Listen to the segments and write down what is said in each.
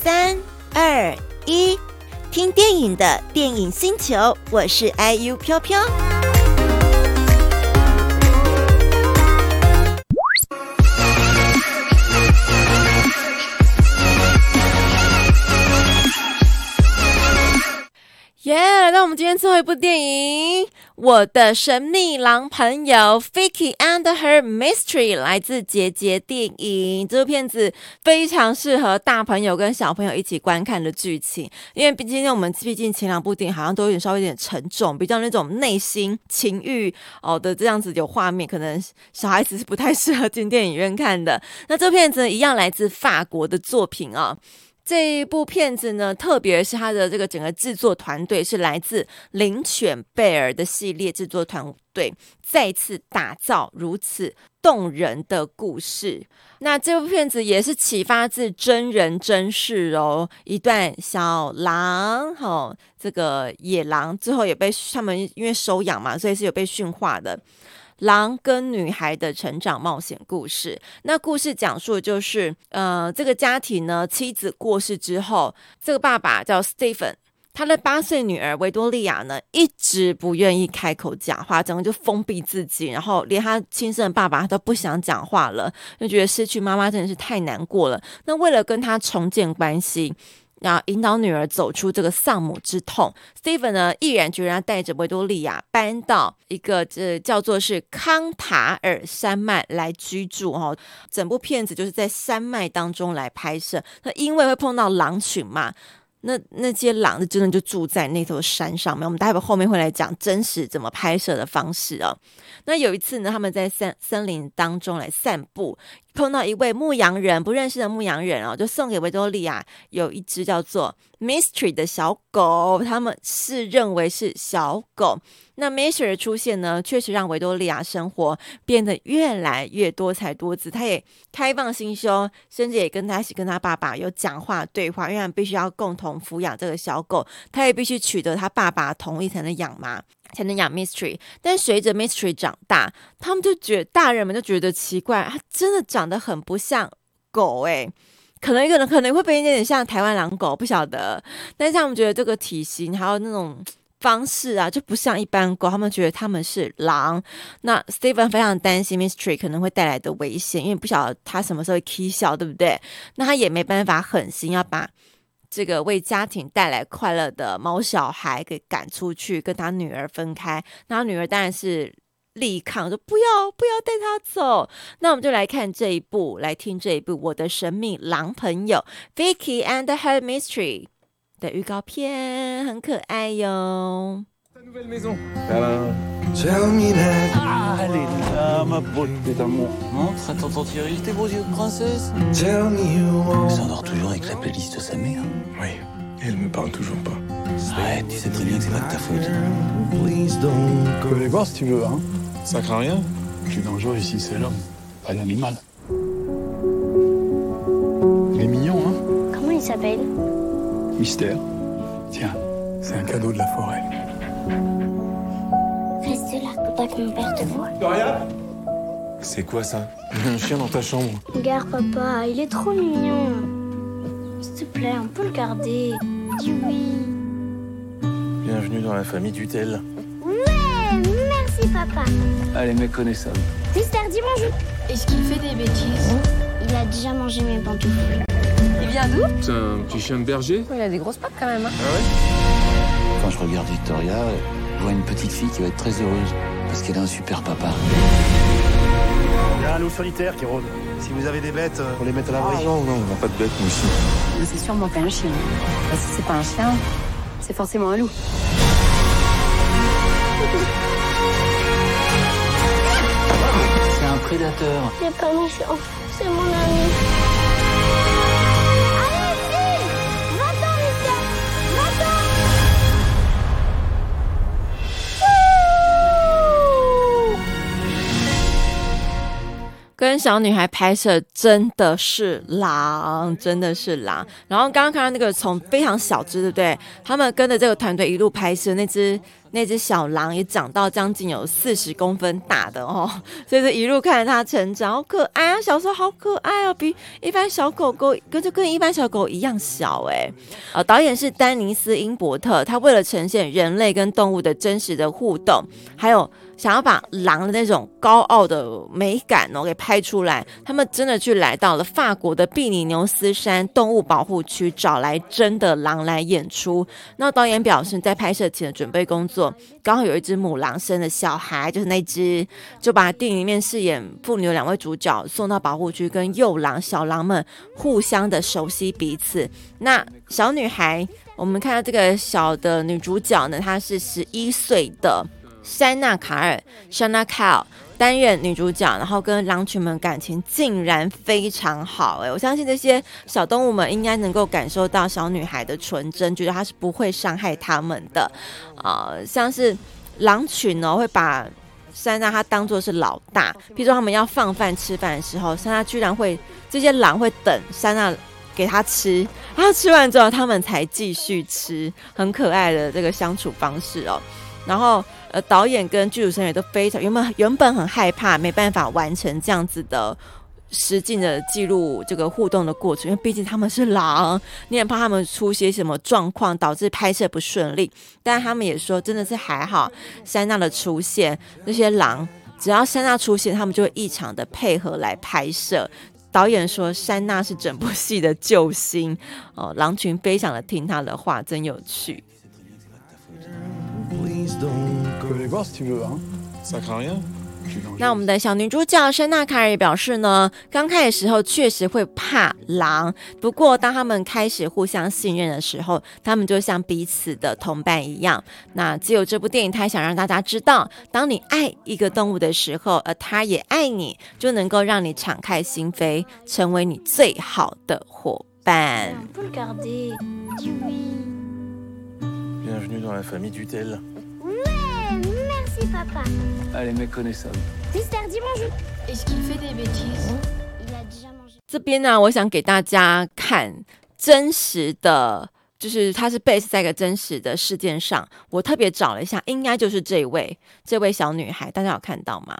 三二一，听电影的电影星球，我是 IU 飘飘。耶！来到我们今天最后一部电影，《我的神秘狼朋友》Ficky and Her Mystery） 来自杰杰电影。这部片子非常适合大朋友跟小朋友一起观看的剧情，因为毕竟我们毕竟前两部电影好像都有点稍微有点沉重，比较那种内心情欲哦的这样子有画面，可能小孩子是不太适合进电影院看的。那这部片子一样来自法国的作品啊。这一部片子呢，特别是它的这个整个制作团队是来自灵犬贝尔的系列制作团队，再次打造如此动人的故事。那这部片子也是启发自真人真事哦，一段小狼，哦，这个野狼最后也被他们因为收养嘛，所以是有被驯化的。狼跟女孩的成长冒险故事。那故事讲述的就是，呃，这个家庭呢，妻子过世之后，这个爸爸叫 Stephen，他的八岁女儿维多利亚呢，一直不愿意开口讲话，整个就封闭自己，然后连他亲生的爸爸都不想讲话了，就觉得失去妈妈真的是太难过了。那为了跟他重建关系。然后引导女儿走出这个丧母之痛，Steven 呢毅然决然带着维多利亚搬到一个这叫做是康塔尔山脉来居住哦。整部片子就是在山脉当中来拍摄，那因为会碰到狼群嘛。那那些狼就真的就住在那头山上面，我们待会后面会来讲真实怎么拍摄的方式哦。那有一次呢，他们在森森林当中来散步，碰到一位牧羊人，不认识的牧羊人哦，就送给维多利亚有一只叫做 Mystery 的小狗，他们是认为是小狗。那 Mystery 的出现呢，确实让维多利亚生活变得越来越多彩多姿。他也开放心胸，甚至也跟他一起跟他爸爸有讲话对话，因为必须要共同抚养这个小狗，他也必须取得他爸爸同意才能养嘛，才能养 Mystery。但随着 Mystery 长大，他们就觉得大人们就觉得奇怪，他真的长得很不像狗哎、欸，可能可能可能会被一点点像台湾狼狗，不晓得。但是他们觉得这个体型还有那种。方式啊，就不像一般狗，他们觉得他们是狼。那 Steven 非常担心 Mystery 可能会带来的危险，因为不晓得他什么时候会起笑，对不对？那他也没办法狠心要把这个为家庭带来快乐的猫小孩给赶出去，跟他女儿分开。那他女儿当然是力抗，说不要不要带他走。那我们就来看这一部，来听这一部《我的神秘狼朋友》Vicky and Her Mystery。的预告片很可爱哟。ma. T'es. Montre à tonton Thierry tes beaux yeux de princesse. Il s'endort toujours avec la playlist de sa mère. Oui, elle me parle toujours pas. Arrête, tu sais très bien que c'est pas de ta faute. Tu peux les voir si tu veux, hein. Ça craint rien. Le plus dangereux ici, c'est l'homme, pas l'animal. Il est mignon, hein Comment il s'appelle? Mystère. Tiens, c'est un cadeau de la forêt. Reste là, faut pas que mon père te voit. Doria c'est quoi ça un chien dans ta chambre. Regarde, papa, il est trop mignon. S'il te plaît, on peut le garder. Dis oui. Bienvenue dans la famille tutelle. Ouais, merci, papa. Allez, mec, connaissable. Mister, dis bonjour. Est-ce qu'il fait des bêtises? Il a déjà mangé mes pantoufles. Il vient d'où? C'est un petit chien de berger. Il a des grosses pattes quand même. Hein. Ah ouais? Quand je regarde Victoria, je vois une petite fille qui va être très heureuse parce qu'elle a un super papa. Il y a un loup solitaire qui rôde. Si vous avez des bêtes, euh, on les met à l'abri. Ah non, non, on n'a pas de bêtes, nous, ici. Ah, c'est sûrement pas un chien. Bah, si c'est pas un chien, c'est forcément un loup. C'est un prédateur. C'est pas méchant, c'est mon ami. 跟小女孩拍摄真的是狼，真的是狼。然后刚刚看到那个从非常小只，对不对？他们跟着这个团队一路拍摄那只。那只小狼也长到将近有四十公分大的哦，所以就一路看着它成长，好可爱啊！小时候好可爱哦，比一般小狗狗跟就跟一般小狗一样小哎。呃，导演是丹尼斯·英伯特，他为了呈现人类跟动物的真实的互动，还有。想要把狼的那种高傲的美感哦给拍出来，他们真的去来到了法国的比利牛斯山动物保护区，找来真的狼来演出。那导演表示，在拍摄前的准备工作，刚好有一只母狼生的小孩，就是那只，就把电影里面饰演父女的两位主角送到保护区，跟幼狼、小狼们互相的熟悉彼此。那小女孩，我们看到这个小的女主角呢，她是十一岁的。珊娜卡尔 （Shanna Cal） 担任女主角，然后跟狼群们感情竟然非常好。诶，我相信这些小动物们应该能够感受到小女孩的纯真，觉得她是不会伤害他们的。啊、呃，像是狼群呢，会把珊娜她当做是老大。譬如说他们要放饭吃饭的时候，珊娜居然会，这些狼会等珊娜给他吃，然后吃完之后他们才继续吃，很可爱的这个相处方式哦。然后。呃，导演跟剧组成员都非常原本原本很害怕，没办法完成这样子的实境的记录这个互动的过程，因为毕竟他们是狼，你很怕他们出些什么状况导致拍摄不顺利。但他们也说，真的是还好，珊娜的出现，那些狼只要珊娜出现，他们就会异常的配合来拍摄。导演说，珊娜是整部戏的救星哦，狼群非常的听他的话，真有趣。那我们的小女主角申娜卡尔也表示呢，刚开始时候确实会怕狼，不过当他们开始互相信任的时候，他们就像彼此的同伴一样。那只有这部电影，他想让大家知道，当你爱一个动物的时候，而他也爱你，就能够让你敞开心扉，成为你最好的伙伴。这边呢，我想给大家看真实的，就是它是 base 在一个真实的事件上。我特别找了一下，应该就是这位这位小女孩，大家有看到吗？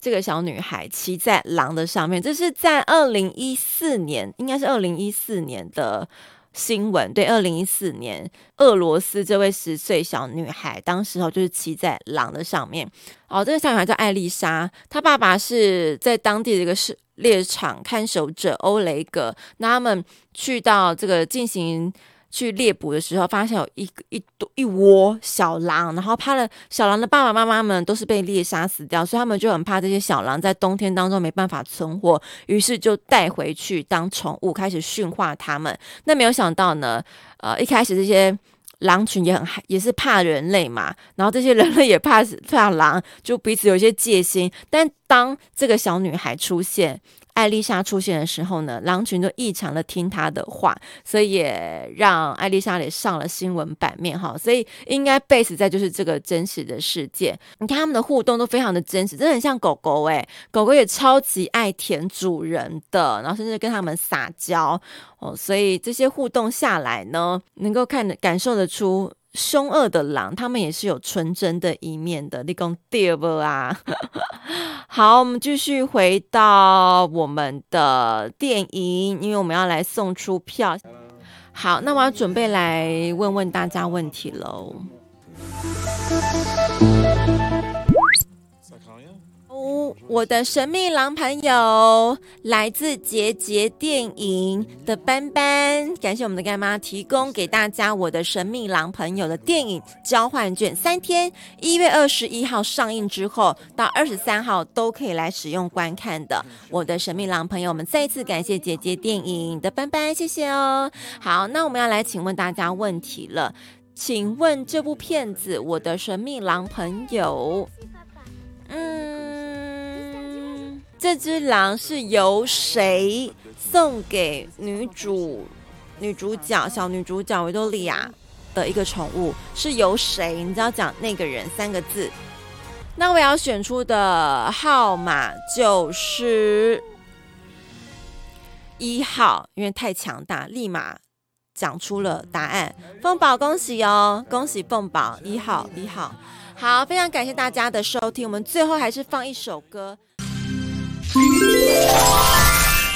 这个小女孩骑在狼的上面，这是在二零一四年，应该是二零一四年的。新闻对，二零一四年，俄罗斯这位十岁小女孩，当时候就是骑在狼的上面。哦，这个小女孩叫艾丽莎，她爸爸是在当地的一个是猎场看守者欧雷格，那他们去到这个进行。去猎捕的时候，发现有一个一多一窝小狼，然后怕了小狼的爸爸妈妈们都是被猎杀死掉，所以他们就很怕这些小狼在冬天当中没办法存活，于是就带回去当宠物，开始驯化它们。那没有想到呢，呃，一开始这些狼群也很害，也是怕人类嘛，然后这些人类也怕 怕狼，就彼此有一些戒心。但当这个小女孩出现。艾丽莎出现的时候呢，狼群都异常的听她的话，所以也让艾丽莎也上了新闻版面哈。所以应该 base 在就是这个真实的世界。你看他们的互动都非常的真实，真的很像狗狗诶、狗狗也超级爱舔主人的，然后甚至跟他们撒娇哦。所以这些互动下来呢，能够看得感受得出。凶恶的狼，他们也是有纯真的一面的。你讲对不啊？好，我们继续回到我们的电影，因为我们要来送出票。好，那我要准备来问问大家问题喽。我的神秘狼朋友来自杰杰电影的班班，感谢我们的干妈提供给大家我的神秘狼朋友的电影交换券，三天，一月二十一号上映之后到二十三号都可以来使用观看的。我的神秘狼朋友们，再一次感谢杰杰电影的班班，谢谢哦。好，那我们要来请问大家问题了，请问这部片子《我的神秘狼朋友》，这只狼是由谁送给女主、女主角、小女主角维多利亚的一个宠物？是由谁？你知道讲那个人三个字？那我要选出的号码就是一号，因为太强大，立马讲出了答案。凤宝，恭喜哦，恭喜凤宝，一号，一号。好，非常感谢大家的收听。我们最后还是放一首歌。